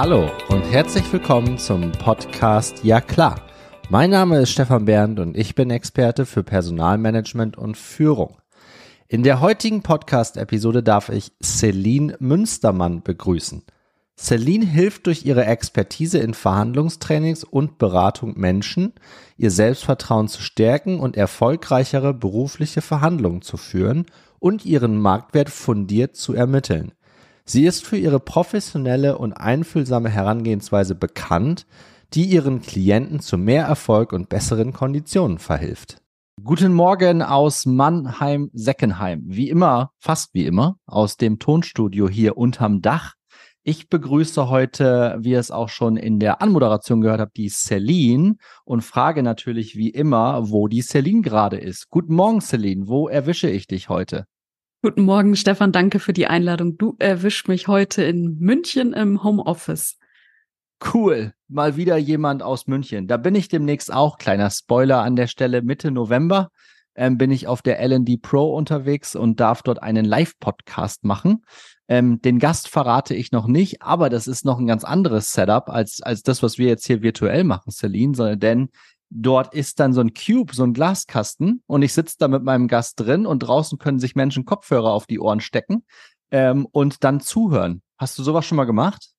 Hallo und herzlich willkommen zum Podcast Ja klar. Mein Name ist Stefan Bernd und ich bin Experte für Personalmanagement und Führung. In der heutigen Podcast-Episode darf ich Celine Münstermann begrüßen. Celine hilft durch ihre Expertise in Verhandlungstrainings und Beratung Menschen, ihr Selbstvertrauen zu stärken und erfolgreichere berufliche Verhandlungen zu führen und ihren Marktwert fundiert zu ermitteln. Sie ist für ihre professionelle und einfühlsame Herangehensweise bekannt, die ihren Klienten zu mehr Erfolg und besseren Konditionen verhilft. Guten Morgen aus Mannheim-Seckenheim. Wie immer, fast wie immer, aus dem Tonstudio hier unterm Dach ich begrüße heute, wie ihr es auch schon in der Anmoderation gehört habt, die Celine und frage natürlich wie immer, wo die Celine gerade ist. Guten Morgen, Celine. Wo erwische ich dich heute? Guten Morgen, Stefan. Danke für die Einladung. Du erwischst mich heute in München im Homeoffice. Cool. Mal wieder jemand aus München. Da bin ich demnächst auch. Kleiner Spoiler an der Stelle. Mitte November ähm, bin ich auf der LD Pro unterwegs und darf dort einen Live-Podcast machen. Ähm, den Gast verrate ich noch nicht, aber das ist noch ein ganz anderes Setup als, als das, was wir jetzt hier virtuell machen, Celine, sondern denn dort ist dann so ein Cube, so ein Glaskasten und ich sitze da mit meinem Gast drin und draußen können sich Menschen Kopfhörer auf die Ohren stecken ähm, und dann zuhören. Hast du sowas schon mal gemacht?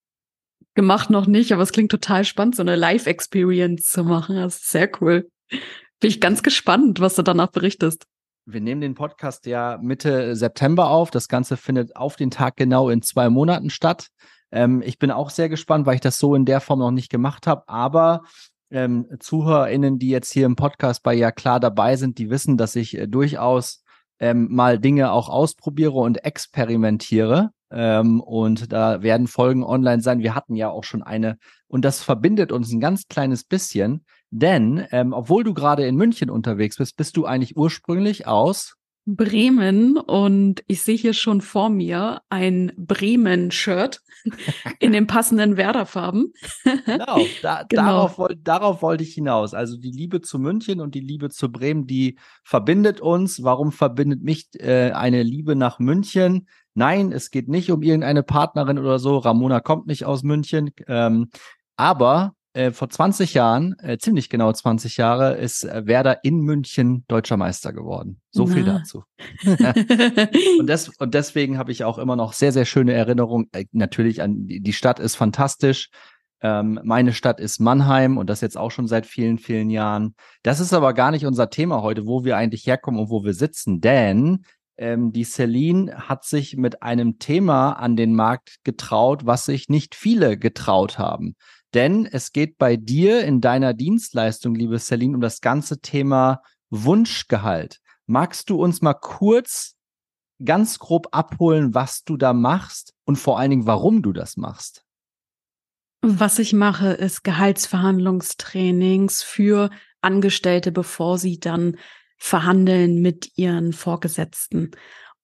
Gemacht noch nicht, aber es klingt total spannend, so eine Live-Experience zu machen. Das ist sehr cool. Bin ich ganz gespannt, was du danach berichtest. Wir nehmen den Podcast ja Mitte September auf. Das Ganze findet auf den Tag genau in zwei Monaten statt. Ähm, ich bin auch sehr gespannt, weil ich das so in der Form noch nicht gemacht habe. Aber ähm, ZuhörerInnen, die jetzt hier im Podcast bei Ja klar dabei sind, die wissen, dass ich äh, durchaus ähm, mal Dinge auch ausprobiere und experimentiere. Ähm, und da werden Folgen online sein. Wir hatten ja auch schon eine. Und das verbindet uns ein ganz kleines bisschen. Denn ähm, obwohl du gerade in München unterwegs bist, bist du eigentlich ursprünglich aus Bremen und ich sehe hier schon vor mir ein Bremen-Shirt in den passenden Werderfarben. genau, da, genau. Darauf, darauf wollte ich hinaus. Also die Liebe zu München und die Liebe zu Bremen, die verbindet uns. Warum verbindet mich äh, eine Liebe nach München? Nein, es geht nicht um irgendeine Partnerin oder so. Ramona kommt nicht aus München. Ähm, aber äh, vor 20 Jahren, äh, ziemlich genau 20 Jahre, ist äh, Werder in München deutscher Meister geworden. So Na. viel dazu. und, des, und deswegen habe ich auch immer noch sehr, sehr schöne Erinnerungen. Äh, natürlich an die Stadt ist fantastisch. Ähm, meine Stadt ist Mannheim und das jetzt auch schon seit vielen, vielen Jahren. Das ist aber gar nicht unser Thema heute, wo wir eigentlich herkommen und wo wir sitzen, denn ähm, die Celine hat sich mit einem Thema an den Markt getraut, was sich nicht viele getraut haben. Denn es geht bei dir in deiner Dienstleistung, liebe Celine, um das ganze Thema Wunschgehalt. Magst du uns mal kurz ganz grob abholen, was du da machst und vor allen Dingen, warum du das machst? Was ich mache, ist Gehaltsverhandlungstrainings für Angestellte, bevor sie dann verhandeln mit ihren Vorgesetzten.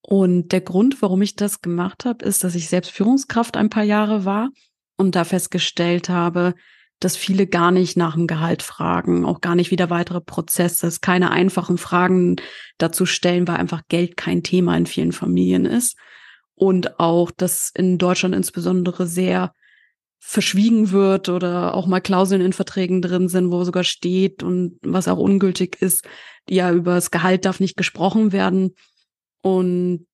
Und der Grund, warum ich das gemacht habe, ist, dass ich selbst Führungskraft ein paar Jahre war und da festgestellt habe, dass viele gar nicht nach dem Gehalt fragen, auch gar nicht wieder weitere Prozesse, keine einfachen Fragen dazu stellen, weil einfach Geld kein Thema in vielen Familien ist. Und auch, dass in Deutschland insbesondere sehr verschwiegen wird oder auch mal Klauseln in Verträgen drin sind, wo sogar steht und was auch ungültig ist, ja, über das Gehalt darf nicht gesprochen werden. Und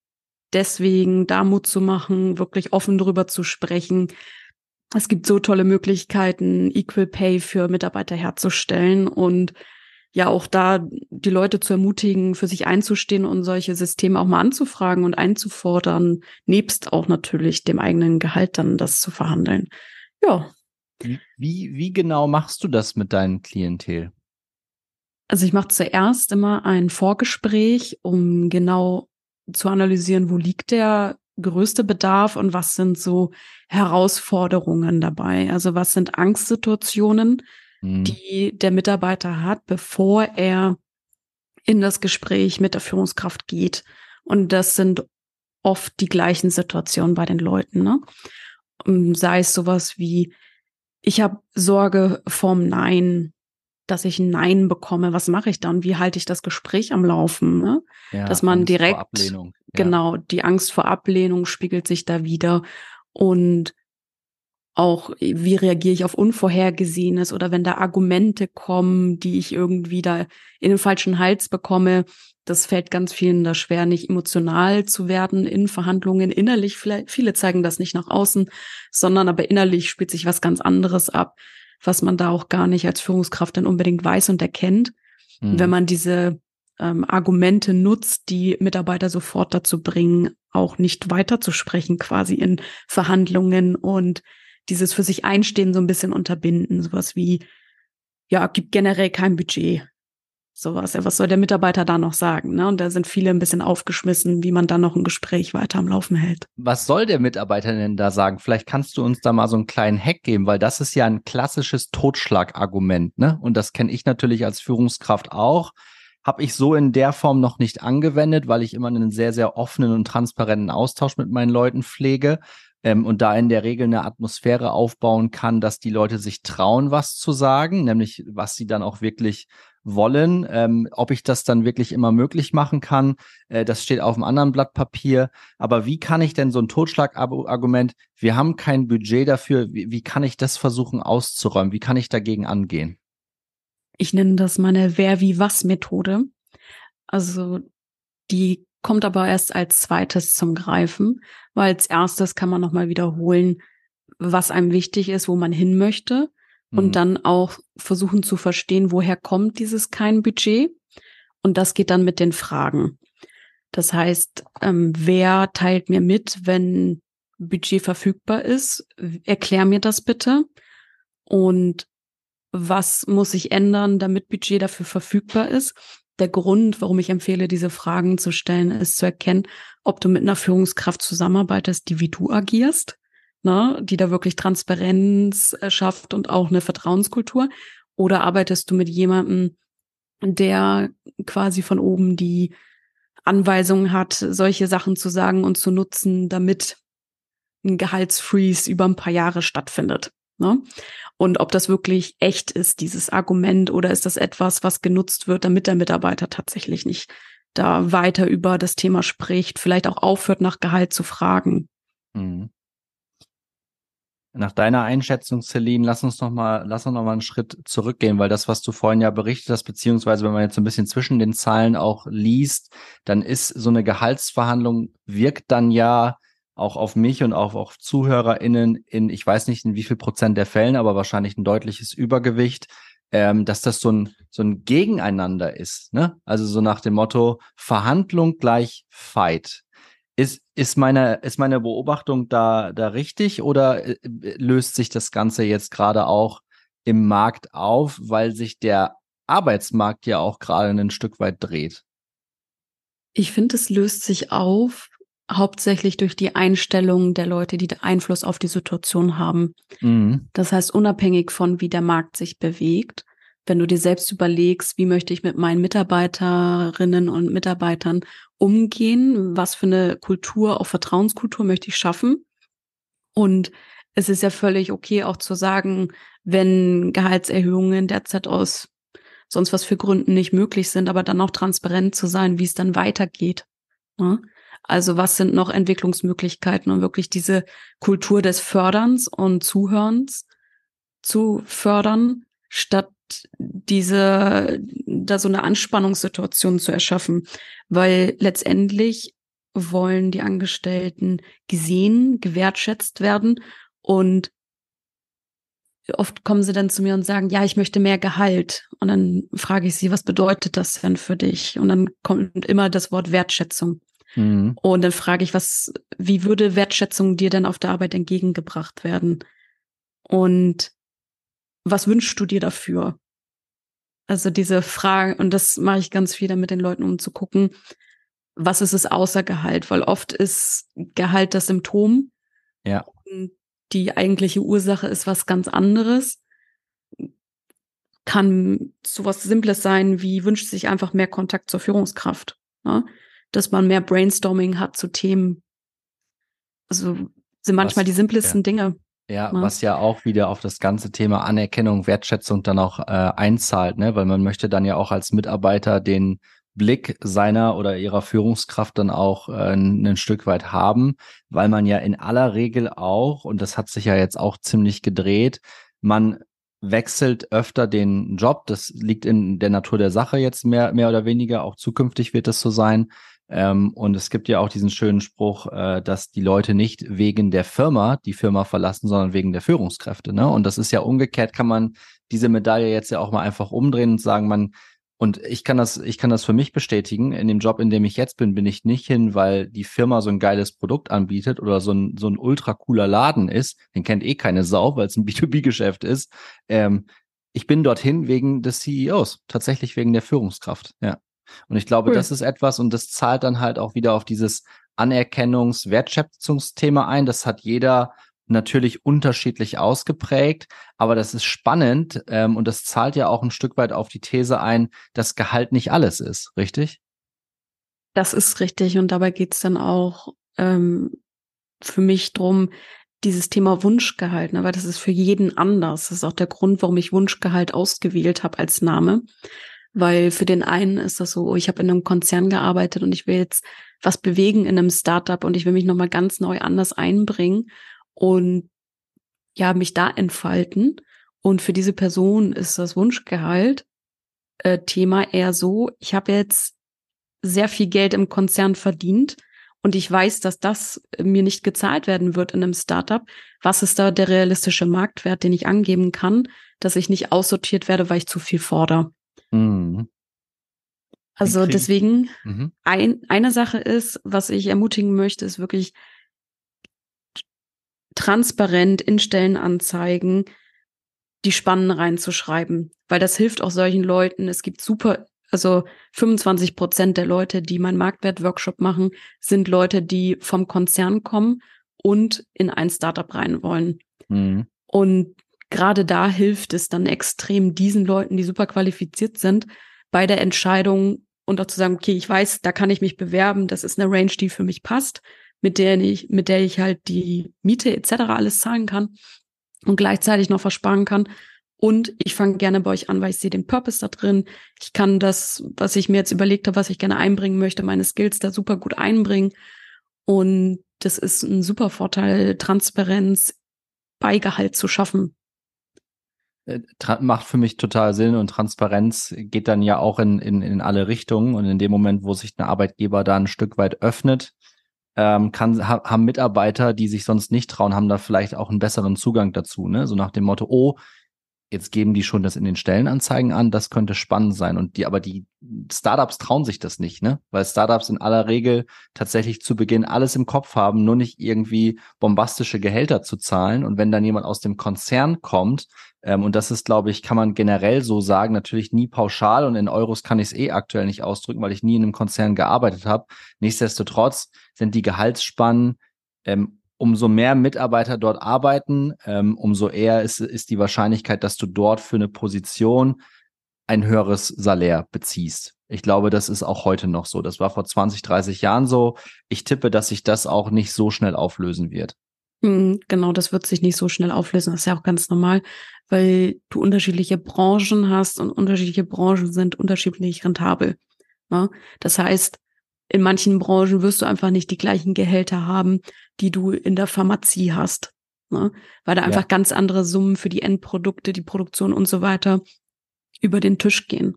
deswegen da Mut zu machen, wirklich offen drüber zu sprechen, es gibt so tolle Möglichkeiten, Equal Pay für Mitarbeiter herzustellen und ja auch da die Leute zu ermutigen, für sich einzustehen und solche Systeme auch mal anzufragen und einzufordern, nebst auch natürlich dem eigenen Gehalt dann das zu verhandeln. Ja. Wie, wie genau machst du das mit deinem Klientel? Also ich mache zuerst immer ein Vorgespräch, um genau zu analysieren, wo liegt der größte Bedarf und was sind so Herausforderungen dabei? Also was sind Angstsituationen, mhm. die der Mitarbeiter hat, bevor er in das Gespräch mit der Führungskraft geht? Und das sind oft die gleichen Situationen bei den Leuten. Ne? Ähm, sei es sowas wie, ich habe Sorge vorm Nein, dass ich ein Nein bekomme. Was mache ich dann? Wie halte ich das Gespräch am Laufen? Ne? Ja, Dass man Angst direkt, genau, die Angst vor Ablehnung spiegelt sich da wieder. Und auch wie reagiere ich auf Unvorhergesehenes oder wenn da Argumente kommen, die ich irgendwie da in den falschen Hals bekomme. Das fällt ganz vielen da schwer, nicht emotional zu werden in Verhandlungen innerlich. Vielleicht, viele zeigen das nicht nach außen, sondern aber innerlich spielt sich was ganz anderes ab, was man da auch gar nicht als Führungskraft dann unbedingt weiß und erkennt. Mhm. Wenn man diese ähm, Argumente nutzt, die Mitarbeiter sofort dazu bringen, auch nicht weiterzusprechen, quasi in Verhandlungen und dieses für sich einstehen so ein bisschen unterbinden. Sowas wie, ja, gibt generell kein Budget. Sowas. Was soll der Mitarbeiter da noch sagen? Ne? Und da sind viele ein bisschen aufgeschmissen, wie man dann noch ein Gespräch weiter am Laufen hält. Was soll der Mitarbeiter denn da sagen? Vielleicht kannst du uns da mal so einen kleinen Hack geben, weil das ist ja ein klassisches Totschlagargument, ne? Und das kenne ich natürlich als Führungskraft auch habe ich so in der Form noch nicht angewendet, weil ich immer einen sehr, sehr offenen und transparenten Austausch mit meinen Leuten pflege ähm, und da in der Regel eine Atmosphäre aufbauen kann, dass die Leute sich trauen, was zu sagen, nämlich was sie dann auch wirklich wollen. Ähm, ob ich das dann wirklich immer möglich machen kann, äh, das steht auf einem anderen Blatt Papier. Aber wie kann ich denn so ein Totschlagargument, wir haben kein Budget dafür, wie, wie kann ich das versuchen auszuräumen? Wie kann ich dagegen angehen? Ich nenne das meine Wer-wie-was-Methode. Also die kommt aber erst als zweites zum Greifen, weil als erstes kann man nochmal wiederholen, was einem wichtig ist, wo man hin möchte und mhm. dann auch versuchen zu verstehen, woher kommt dieses kein Budget. Und das geht dann mit den Fragen. Das heißt, ähm, wer teilt mir mit, wenn Budget verfügbar ist? Erklär mir das bitte. Und was muss sich ändern, damit Budget dafür verfügbar ist? der Grund, warum ich empfehle, diese Fragen zu stellen, ist zu erkennen, ob du mit einer Führungskraft zusammenarbeitest, die wie du agierst, ne, die da wirklich Transparenz schafft und auch eine Vertrauenskultur, oder arbeitest du mit jemandem, der quasi von oben die Anweisungen hat, solche Sachen zu sagen und zu nutzen, damit ein Gehaltsfreeze über ein paar Jahre stattfindet. Ne? Und ob das wirklich echt ist, dieses Argument, oder ist das etwas, was genutzt wird, damit der Mitarbeiter tatsächlich nicht da weiter über das Thema spricht, vielleicht auch aufhört, nach Gehalt zu fragen. Mhm. Nach deiner Einschätzung, Celine, lass uns noch mal, lass uns noch mal einen Schritt zurückgehen, weil das, was du vorhin ja berichtet hast, beziehungsweise wenn man jetzt ein bisschen zwischen den Zahlen auch liest, dann ist so eine Gehaltsverhandlung wirkt dann ja auch auf mich und auch auf ZuhörerInnen in, ich weiß nicht in wie viel Prozent der Fällen, aber wahrscheinlich ein deutliches Übergewicht, ähm, dass das so ein, so ein Gegeneinander ist. Ne? Also so nach dem Motto Verhandlung gleich Fight. Ist, ist, meine, ist meine Beobachtung da, da richtig oder äh, löst sich das Ganze jetzt gerade auch im Markt auf, weil sich der Arbeitsmarkt ja auch gerade ein Stück weit dreht? Ich finde, es löst sich auf, hauptsächlich durch die Einstellung der Leute, die Einfluss auf die Situation haben. Mhm. Das heißt, unabhängig von wie der Markt sich bewegt, wenn du dir selbst überlegst, wie möchte ich mit meinen Mitarbeiterinnen und Mitarbeitern umgehen, was für eine Kultur, auch Vertrauenskultur möchte ich schaffen. Und es ist ja völlig okay, auch zu sagen, wenn Gehaltserhöhungen derzeit aus sonst was für Gründen nicht möglich sind, aber dann auch transparent zu sein, wie es dann weitergeht. Ne? Also was sind noch Entwicklungsmöglichkeiten, um wirklich diese Kultur des Förderns und Zuhörens zu fördern, statt diese, da so eine Anspannungssituation zu erschaffen. Weil letztendlich wollen die Angestellten gesehen, gewertschätzt werden und oft kommen sie dann zu mir und sagen, ja, ich möchte mehr Gehalt. Und dann frage ich sie, was bedeutet das denn für dich? Und dann kommt immer das Wort Wertschätzung. Mhm. Und dann frage ich, was, wie würde Wertschätzung dir denn auf der Arbeit entgegengebracht werden? Und was wünschst du dir dafür? Also diese Frage, und das mache ich ganz viel damit den Leuten, um zu gucken, was ist es außer Gehalt? Weil oft ist Gehalt das Symptom. Ja. Und die eigentliche Ursache ist was ganz anderes. Kann sowas Simples sein, wie wünscht sich einfach mehr Kontakt zur Führungskraft. Ne? dass man mehr Brainstorming hat zu Themen. Also sind manchmal was, die simplesten ja. Dinge. Ja, ne? was ja auch wieder auf das ganze Thema Anerkennung, Wertschätzung dann auch äh, einzahlt, ne? Weil man möchte dann ja auch als Mitarbeiter den Blick seiner oder ihrer Führungskraft dann auch äh, ein, ein Stück weit haben, weil man ja in aller Regel auch, und das hat sich ja jetzt auch ziemlich gedreht, man wechselt öfter den Job. Das liegt in der Natur der Sache jetzt mehr, mehr oder weniger. Auch zukünftig wird das so sein. Ähm, und es gibt ja auch diesen schönen Spruch, äh, dass die Leute nicht wegen der Firma die Firma verlassen, sondern wegen der Führungskräfte. Ne? Und das ist ja umgekehrt, kann man diese Medaille jetzt ja auch mal einfach umdrehen und sagen, man und ich kann das, ich kann das für mich bestätigen. In dem Job, in dem ich jetzt bin, bin ich nicht hin, weil die Firma so ein geiles Produkt anbietet oder so ein, so ein ultra cooler Laden ist. Den kennt eh keine Sau, weil es ein B2B-Geschäft ist. Ähm, ich bin dorthin wegen des CEOs, tatsächlich wegen der Führungskraft. Ja. Und ich glaube, cool. das ist etwas und das zahlt dann halt auch wieder auf dieses Anerkennungs-, Wertschätzungsthema ein. Das hat jeder natürlich unterschiedlich ausgeprägt, aber das ist spannend ähm, und das zahlt ja auch ein Stück weit auf die These ein, dass Gehalt nicht alles ist, richtig? Das ist richtig und dabei geht's dann auch ähm, für mich drum, dieses Thema Wunschgehalt, ne, weil das ist für jeden anders. Das ist auch der Grund, warum ich Wunschgehalt ausgewählt habe als Name. Weil für den einen ist das so, oh, ich habe in einem Konzern gearbeitet und ich will jetzt was bewegen in einem Startup und ich will mich nochmal ganz neu anders einbringen und ja, mich da entfalten. Und für diese Person ist das Wunschgehalt äh, Thema eher so, ich habe jetzt sehr viel Geld im Konzern verdient und ich weiß, dass das mir nicht gezahlt werden wird in einem Startup. Was ist da der realistische Marktwert, den ich angeben kann, dass ich nicht aussortiert werde, weil ich zu viel fordere? Mhm. Also deswegen, mhm. ein, eine Sache ist, was ich ermutigen möchte, ist wirklich transparent in Stellenanzeigen die Spannen reinzuschreiben, weil das hilft auch solchen Leuten. Es gibt super, also 25 Prozent der Leute, die meinen Marktwert-Workshop machen, sind Leute, die vom Konzern kommen und in ein Startup rein wollen. Mhm. Und gerade da hilft es dann extrem diesen Leuten, die super qualifiziert sind, bei der Entscheidung und auch zu sagen, okay, ich weiß, da kann ich mich bewerben, das ist eine Range, die für mich passt mit der ich, mit der ich halt die Miete etc. alles zahlen kann und gleichzeitig noch versparen kann. Und ich fange gerne bei euch an, weil ich sehe den Purpose da drin. Ich kann das, was ich mir jetzt überlegt habe, was ich gerne einbringen möchte, meine Skills da super gut einbringen. Und das ist ein super Vorteil, Transparenz bei Gehalt zu schaffen. Äh, macht für mich total Sinn und Transparenz geht dann ja auch in, in, in alle Richtungen. Und in dem Moment, wo sich ein Arbeitgeber da ein Stück weit öffnet, ähm, kann, ha, haben Mitarbeiter, die sich sonst nicht trauen, haben da vielleicht auch einen besseren Zugang dazu. Ne? So nach dem Motto, oh, jetzt geben die schon das in den Stellenanzeigen an, das könnte spannend sein. Und die, aber die Startups trauen sich das nicht, ne? Weil Startups in aller Regel tatsächlich zu Beginn alles im Kopf haben, nur nicht irgendwie bombastische Gehälter zu zahlen. Und wenn dann jemand aus dem Konzern kommt, ähm, und das ist, glaube ich, kann man generell so sagen, natürlich nie pauschal und in Euros kann ich es eh aktuell nicht ausdrücken, weil ich nie in einem Konzern gearbeitet habe. Nichtsdestotrotz sind die Gehaltsspannen ähm, umso mehr Mitarbeiter dort arbeiten, ähm, umso eher ist, ist die Wahrscheinlichkeit, dass du dort für eine Position ein höheres Salär beziehst. Ich glaube, das ist auch heute noch so. Das war vor 20, 30 Jahren so. Ich tippe, dass sich das auch nicht so schnell auflösen wird. Hm, genau, das wird sich nicht so schnell auflösen. Das ist ja auch ganz normal, weil du unterschiedliche Branchen hast und unterschiedliche Branchen sind unterschiedlich rentabel. Ne? Das heißt, in manchen Branchen wirst du einfach nicht die gleichen Gehälter haben, die du in der Pharmazie hast. Ne? Weil da einfach ja. ganz andere Summen für die Endprodukte, die Produktion und so weiter über den Tisch gehen.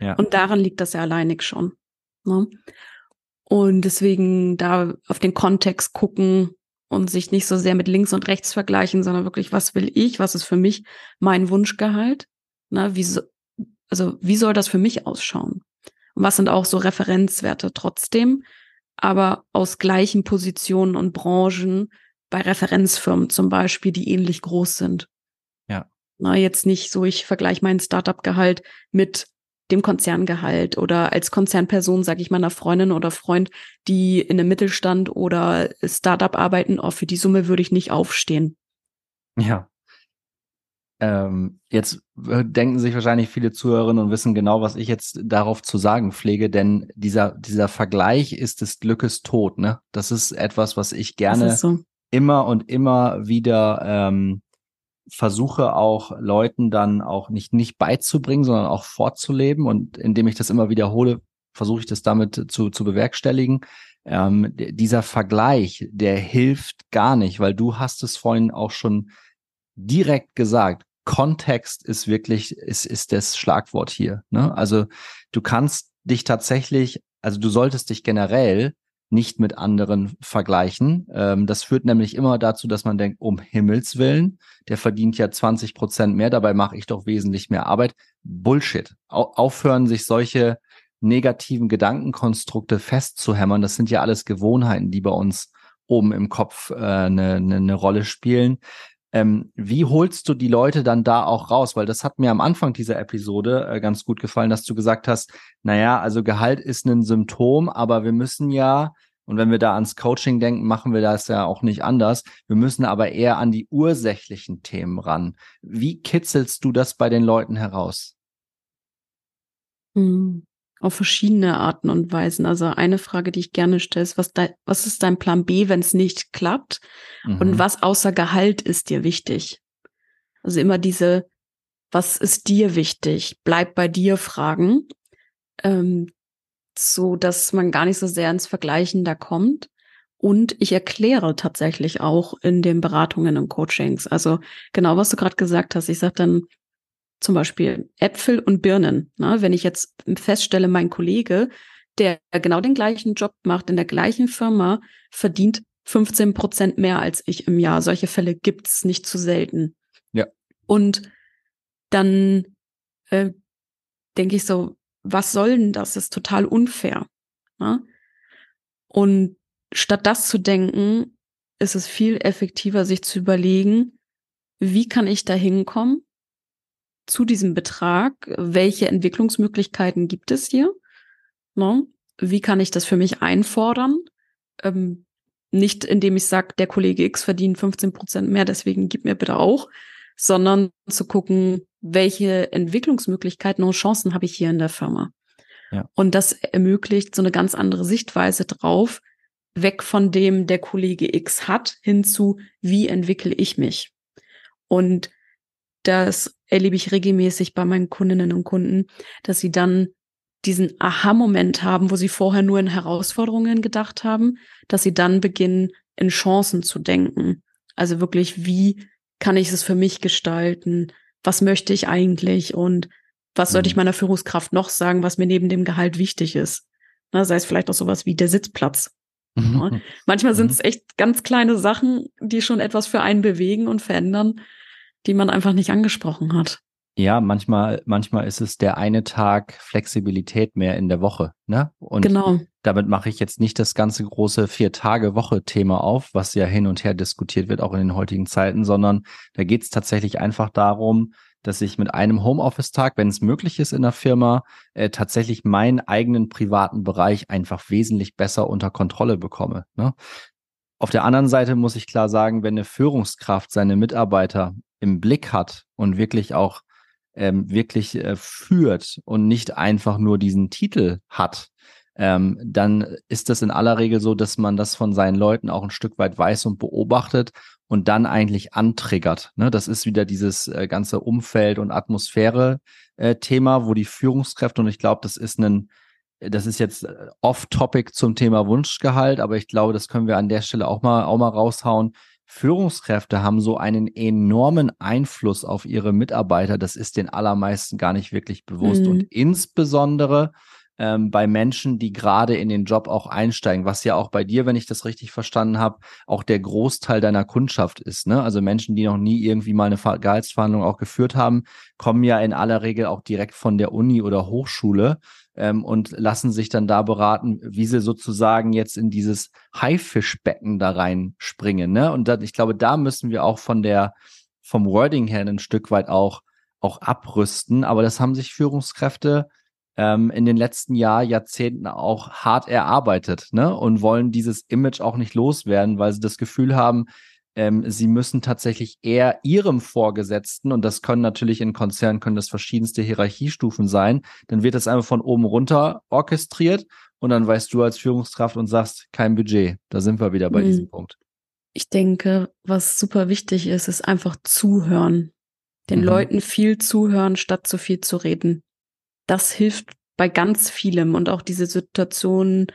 Ja. Und daran liegt das ja alleinig schon. Ne? Und deswegen da auf den Kontext gucken und sich nicht so sehr mit links und rechts vergleichen, sondern wirklich, was will ich, was ist für mich mein Wunschgehalt? Na, wie so, also wie soll das für mich ausschauen? Und was sind auch so Referenzwerte trotzdem, aber aus gleichen Positionen und Branchen bei Referenzfirmen zum Beispiel, die ähnlich groß sind. Ja. Na, jetzt nicht so, ich vergleiche meinen Startup-Gehalt mit dem Konzerngehalt oder als Konzernperson sage ich meiner Freundin oder Freund, die in einem Mittelstand oder Startup arbeiten, oh, für die Summe würde ich nicht aufstehen. Ja, ähm, jetzt denken sich wahrscheinlich viele Zuhörerinnen und wissen genau, was ich jetzt darauf zu sagen pflege, denn dieser, dieser Vergleich ist des Glückes Tod, ne? Das ist etwas, was ich gerne so. immer und immer wieder ähm, versuche auch Leuten dann auch nicht, nicht beizubringen, sondern auch vorzuleben. Und indem ich das immer wiederhole, versuche ich das damit zu, zu bewerkstelligen. Ähm, dieser Vergleich, der hilft gar nicht, weil du hast es vorhin auch schon direkt gesagt. Kontext ist wirklich, ist, ist das Schlagwort hier. Ne? Also du kannst dich tatsächlich, also du solltest dich generell nicht mit anderen vergleichen. Ähm, das führt nämlich immer dazu, dass man denkt, um Himmels Willen, der verdient ja 20 Prozent mehr, dabei mache ich doch wesentlich mehr Arbeit. Bullshit. Au aufhören, sich solche negativen Gedankenkonstrukte festzuhämmern. Das sind ja alles Gewohnheiten, die bei uns oben im Kopf äh, eine, eine, eine Rolle spielen. Ähm, wie holst du die Leute dann da auch raus? Weil das hat mir am Anfang dieser Episode äh, ganz gut gefallen, dass du gesagt hast, naja, also Gehalt ist ein Symptom, aber wir müssen ja, und wenn wir da ans Coaching denken, machen wir das ja auch nicht anders. Wir müssen aber eher an die ursächlichen Themen ran. Wie kitzelst du das bei den Leuten heraus? Hm auf verschiedene Arten und Weisen. Also eine Frage, die ich gerne stelle, ist, was, de, was ist dein Plan B, wenn es nicht klappt? Mhm. Und was außer Gehalt ist dir wichtig? Also immer diese, was ist dir wichtig? Bleib bei dir Fragen, ähm, so dass man gar nicht so sehr ins Vergleichen da kommt. Und ich erkläre tatsächlich auch in den Beratungen und Coachings. Also genau, was du gerade gesagt hast. Ich sage dann, zum Beispiel Äpfel und Birnen. Ne? Wenn ich jetzt feststelle, mein Kollege, der genau den gleichen Job macht in der gleichen Firma, verdient 15 Prozent mehr als ich im Jahr. Solche Fälle gibt's nicht zu selten. Ja. Und dann äh, denke ich so, was soll denn das? Das ist total unfair. Ne? Und statt das zu denken, ist es viel effektiver, sich zu überlegen, wie kann ich da hinkommen? Zu diesem Betrag, welche Entwicklungsmöglichkeiten gibt es hier? No? Wie kann ich das für mich einfordern? Ähm, nicht indem ich sage, der Kollege X verdient 15 Prozent mehr, deswegen gib mir bitte auch, sondern zu gucken, welche Entwicklungsmöglichkeiten und Chancen habe ich hier in der Firma. Ja. Und das ermöglicht so eine ganz andere Sichtweise drauf, weg von dem der Kollege X hat, hin zu, wie entwickle ich mich. Und das erlebe ich regelmäßig bei meinen Kundinnen und Kunden, dass sie dann diesen Aha-Moment haben, wo sie vorher nur in Herausforderungen gedacht haben, dass sie dann beginnen, in Chancen zu denken. Also wirklich, wie kann ich es für mich gestalten? Was möchte ich eigentlich? Und was sollte ich mhm. meiner Führungskraft noch sagen, was mir neben dem Gehalt wichtig ist? Na, sei es vielleicht auch sowas wie der Sitzplatz. Mhm. Manchmal sind es mhm. echt ganz kleine Sachen, die schon etwas für einen bewegen und verändern die man einfach nicht angesprochen hat. Ja, manchmal, manchmal ist es der eine Tag Flexibilität mehr in der Woche, ne? Und genau. damit mache ich jetzt nicht das ganze große Vier-Tage-Woche-Thema auf, was ja hin und her diskutiert wird, auch in den heutigen Zeiten, sondern da geht es tatsächlich einfach darum, dass ich mit einem Homeoffice-Tag, wenn es möglich ist in der Firma, äh, tatsächlich meinen eigenen privaten Bereich einfach wesentlich besser unter Kontrolle bekomme. Ne? Auf der anderen Seite muss ich klar sagen, wenn eine Führungskraft seine Mitarbeiter im Blick hat und wirklich auch ähm, wirklich äh, führt und nicht einfach nur diesen Titel hat, ähm, dann ist das in aller Regel so, dass man das von seinen Leuten auch ein Stück weit weiß und beobachtet und dann eigentlich antriggert. Ne? Das ist wieder dieses äh, ganze Umfeld- und Atmosphäre-Thema, äh, wo die Führungskräfte, und ich glaube, das ist ein, das ist jetzt äh, off-topic zum Thema Wunschgehalt, aber ich glaube, das können wir an der Stelle auch mal, auch mal raushauen. Führungskräfte haben so einen enormen Einfluss auf ihre Mitarbeiter. Das ist den allermeisten gar nicht wirklich bewusst. Mhm. Und insbesondere ähm, bei Menschen, die gerade in den Job auch einsteigen, was ja auch bei dir, wenn ich das richtig verstanden habe, auch der Großteil deiner Kundschaft ist. Ne? Also Menschen, die noch nie irgendwie mal eine Gehaltsverhandlung auch geführt haben, kommen ja in aller Regel auch direkt von der Uni oder Hochschule ähm, und lassen sich dann da beraten, wie sie sozusagen jetzt in dieses Haifischbecken da reinspringen. Ne? Und da, ich glaube, da müssen wir auch von der, vom Wording her ein Stück weit auch, auch abrüsten. Aber das haben sich Führungskräfte ähm, in den letzten Jahr, Jahrzehnten auch hart erarbeitet ne? und wollen dieses Image auch nicht loswerden, weil sie das Gefühl haben, ähm, sie müssen tatsächlich eher ihrem Vorgesetzten, und das können natürlich in Konzernen, können das verschiedenste Hierarchiestufen sein, dann wird das einfach von oben runter orchestriert und dann weißt du als Führungskraft und sagst, kein Budget. Da sind wir wieder bei mhm. diesem Punkt. Ich denke, was super wichtig ist, ist einfach zuhören. Den mhm. Leuten viel zuhören, statt zu viel zu reden. Das hilft bei ganz vielem und auch diese Situation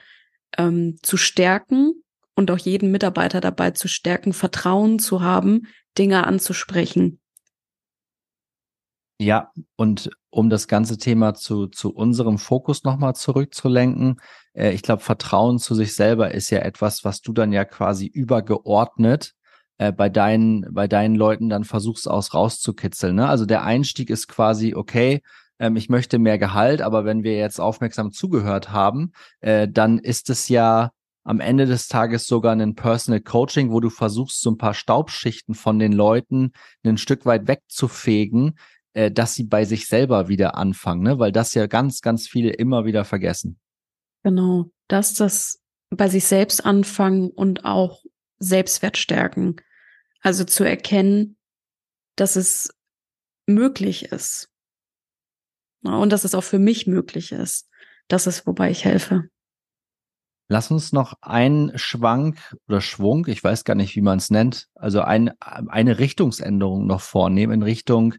ähm, zu stärken und auch jeden Mitarbeiter dabei zu stärken, Vertrauen zu haben, Dinge anzusprechen. Ja, und um das ganze Thema zu, zu unserem Fokus nochmal zurückzulenken, äh, ich glaube, Vertrauen zu sich selber ist ja etwas, was du dann ja quasi übergeordnet äh, bei deinen, bei deinen Leuten dann versuchst aus rauszukitzeln. Ne? Also der Einstieg ist quasi, okay, ähm, ich möchte mehr Gehalt, aber wenn wir jetzt aufmerksam zugehört haben, äh, dann ist es ja am Ende des Tages sogar ein Personal Coaching, wo du versuchst, so ein paar Staubschichten von den Leuten ein Stück weit wegzufegen, äh, dass sie bei sich selber wieder anfangen, ne? weil das ja ganz, ganz viele immer wieder vergessen. Genau, dass das bei sich selbst anfangen und auch Selbstwert stärken. Also zu erkennen, dass es möglich ist. Und dass es auch für mich möglich ist. Das ist, wobei ich helfe. Lass uns noch einen Schwank oder Schwung, ich weiß gar nicht, wie man es nennt, also ein, eine Richtungsänderung noch vornehmen in Richtung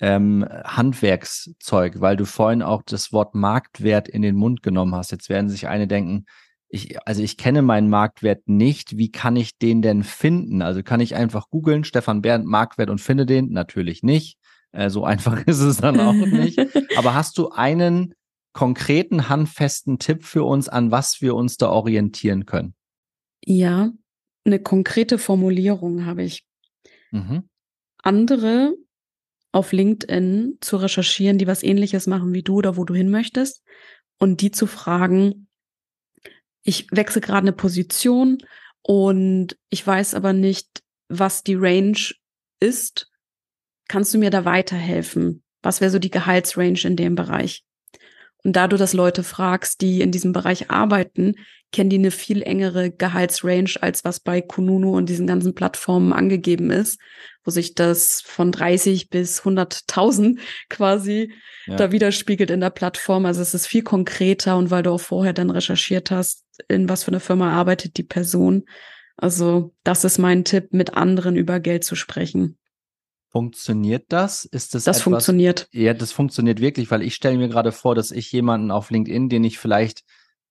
ähm, Handwerkszeug, weil du vorhin auch das Wort Marktwert in den Mund genommen hast. Jetzt werden sich eine denken, ich, also ich kenne meinen Marktwert nicht. Wie kann ich den denn finden? Also kann ich einfach googeln, Stefan Bernd Marktwert und finde den? Natürlich nicht. Äh, so einfach ist es dann auch nicht. Aber hast du einen konkreten, handfesten Tipp für uns, an was wir uns da orientieren können? Ja, eine konkrete Formulierung habe ich. Mhm. Andere auf LinkedIn zu recherchieren, die was ähnliches machen wie du oder wo du hin möchtest und die zu fragen, ich wechsle gerade eine Position und ich weiß aber nicht, was die Range ist. Kannst du mir da weiterhelfen? Was wäre so die Gehaltsrange in dem Bereich? Und da du das Leute fragst, die in diesem Bereich arbeiten, kennen die eine viel engere Gehaltsrange, als was bei Kununu und diesen ganzen Plattformen angegeben ist, wo sich das von 30 bis 100.000 quasi ja. da widerspiegelt in der Plattform. Also es ist viel konkreter und weil du auch vorher dann recherchiert hast, in was für eine Firma arbeitet die Person. Also das ist mein Tipp, mit anderen über Geld zu sprechen. Funktioniert das? Ist das Das etwas, funktioniert. Ja, das funktioniert wirklich, weil ich stelle mir gerade vor, dass ich jemanden auf LinkedIn, den ich vielleicht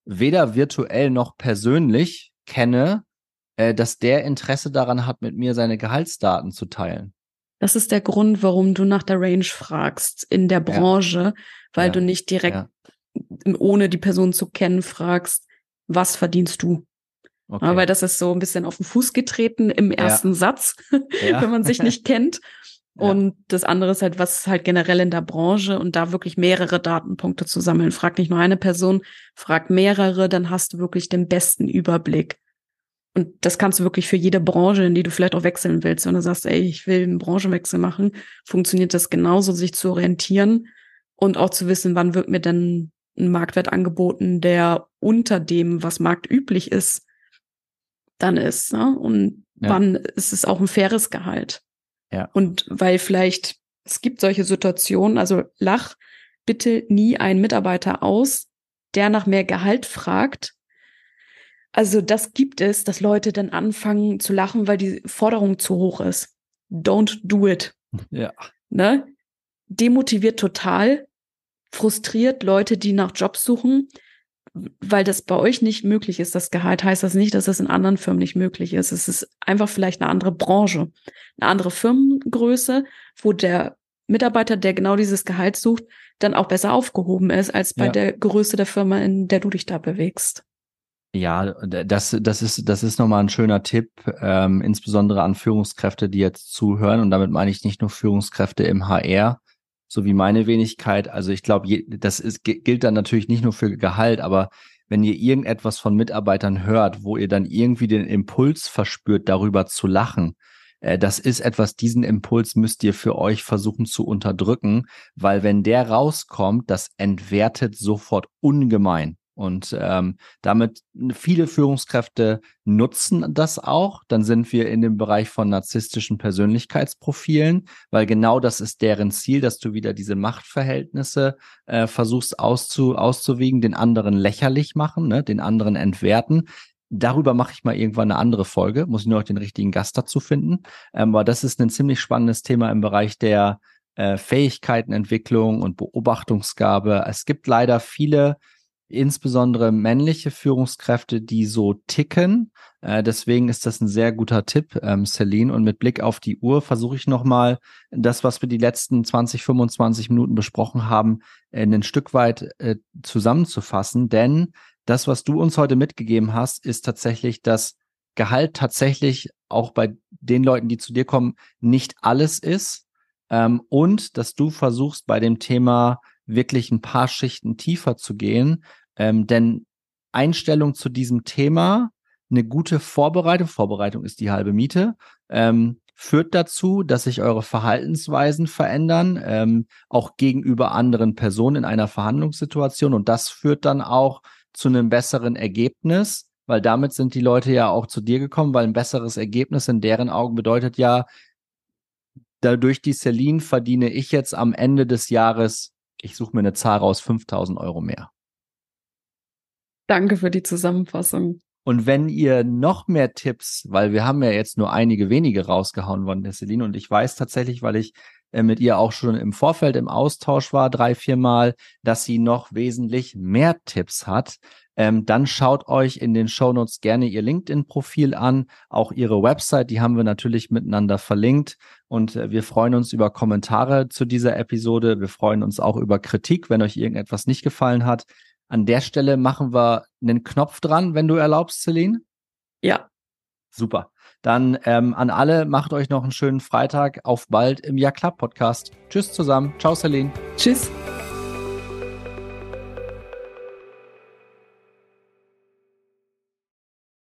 weder virtuell noch persönlich kenne, äh, dass der Interesse daran hat, mit mir seine Gehaltsdaten zu teilen. Das ist der Grund, warum du nach der Range fragst in der Branche, ja. weil ja. du nicht direkt, ohne die Person zu kennen, fragst, was verdienst du? Okay. Ja, weil das ist so ein bisschen auf den Fuß getreten im ersten ja. Satz, ja. wenn man sich nicht kennt. Und das andere ist halt, was halt generell in der Branche und da wirklich mehrere Datenpunkte zu sammeln. Frag nicht nur eine Person, frag mehrere, dann hast du wirklich den besten Überblick. Und das kannst du wirklich für jede Branche, in die du vielleicht auch wechseln willst. Wenn du sagst, ey, ich will einen Branchenwechsel machen, funktioniert das genauso, sich zu orientieren und auch zu wissen, wann wird mir denn ein Marktwert angeboten, der unter dem, was marktüblich ist, dann ist. Ne? Und ja. wann ist es auch ein faires Gehalt? Ja. Und weil vielleicht, es gibt solche Situationen, also lach bitte nie einen Mitarbeiter aus, der nach mehr Gehalt fragt. Also das gibt es, dass Leute dann anfangen zu lachen, weil die Forderung zu hoch ist. Don't do it. Ja. Ne? Demotiviert total, frustriert Leute, die nach Jobs suchen, weil das bei euch nicht möglich ist, das Gehalt, heißt das nicht, dass das in anderen Firmen nicht möglich ist. Es ist einfach vielleicht eine andere Branche, eine andere Firmengröße, wo der Mitarbeiter, der genau dieses Gehalt sucht, dann auch besser aufgehoben ist als bei ja. der Größe der Firma, in der du dich da bewegst. Ja, das, das ist, das ist nochmal ein schöner Tipp, ähm, insbesondere an Führungskräfte, die jetzt zuhören. Und damit meine ich nicht nur Führungskräfte im HR, so wie meine Wenigkeit. Also ich glaube, das ist, gilt dann natürlich nicht nur für Gehalt, aber wenn ihr irgendetwas von Mitarbeitern hört, wo ihr dann irgendwie den Impuls verspürt, darüber zu lachen, äh, das ist etwas, diesen Impuls müsst ihr für euch versuchen zu unterdrücken, weil wenn der rauskommt, das entwertet sofort ungemein. Und ähm, damit viele Führungskräfte nutzen das auch. Dann sind wir in dem Bereich von narzisstischen Persönlichkeitsprofilen, weil genau das ist deren Ziel, dass du wieder diese Machtverhältnisse äh, versuchst auszu, auszuwiegen, den anderen lächerlich machen, ne, den anderen entwerten. Darüber mache ich mal irgendwann eine andere Folge, muss ich nur noch den richtigen Gast dazu finden. Ähm, aber das ist ein ziemlich spannendes Thema im Bereich der äh, Fähigkeitenentwicklung und Beobachtungsgabe. Es gibt leider viele insbesondere männliche Führungskräfte, die so ticken. Äh, deswegen ist das ein sehr guter Tipp, ähm, Celine. Und mit Blick auf die Uhr versuche ich nochmal das, was wir die letzten 20, 25 Minuten besprochen haben, äh, ein Stück weit äh, zusammenzufassen. Denn das, was du uns heute mitgegeben hast, ist tatsächlich, dass Gehalt tatsächlich auch bei den Leuten, die zu dir kommen, nicht alles ist. Ähm, und dass du versuchst, bei dem Thema wirklich ein paar Schichten tiefer zu gehen. Ähm, denn Einstellung zu diesem Thema, eine gute Vorbereitung, Vorbereitung ist die halbe Miete, ähm, führt dazu, dass sich eure Verhaltensweisen verändern, ähm, auch gegenüber anderen Personen in einer Verhandlungssituation. Und das führt dann auch zu einem besseren Ergebnis, weil damit sind die Leute ja auch zu dir gekommen, weil ein besseres Ergebnis in deren Augen bedeutet ja, dadurch die Celine verdiene ich jetzt am Ende des Jahres ich suche mir eine Zahl raus, 5000 Euro mehr. Danke für die Zusammenfassung. Und wenn ihr noch mehr Tipps, weil wir haben ja jetzt nur einige wenige rausgehauen von der Celine und ich weiß tatsächlich, weil ich äh, mit ihr auch schon im Vorfeld im Austausch war, drei, vier Mal, dass sie noch wesentlich mehr Tipps hat. Ähm, dann schaut euch in den Shownotes gerne ihr LinkedIn-Profil an, auch ihre Website, die haben wir natürlich miteinander verlinkt. Und äh, wir freuen uns über Kommentare zu dieser Episode. Wir freuen uns auch über Kritik, wenn euch irgendetwas nicht gefallen hat. An der Stelle machen wir einen Knopf dran, wenn du erlaubst, Celine. Ja. Super. Dann ähm, an alle, macht euch noch einen schönen Freitag. Auf bald im Ja Club Podcast. Tschüss zusammen. Ciao, Celine. Tschüss.